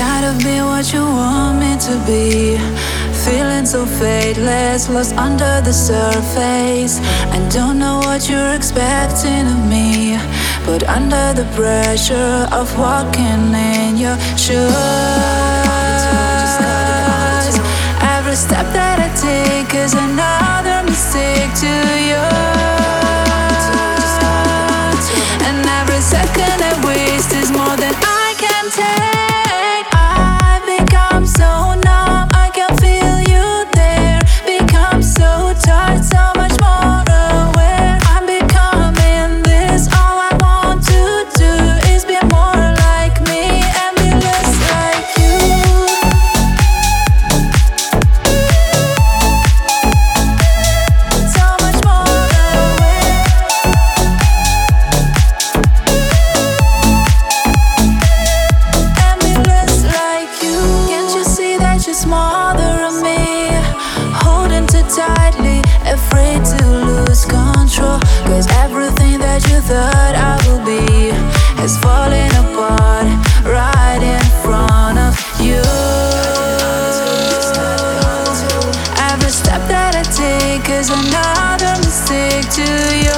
Tired of being what you want me to be. Feeling so fateless, lost under the surface. I don't know what you're expecting of me. But under the pressure of walking in your shoes, every step that I take is another mistake to you. Than me? Holding too tightly, afraid to lose control. Cause everything that you thought I will be is falling apart right in front of you. Every step that I take is another mistake to you.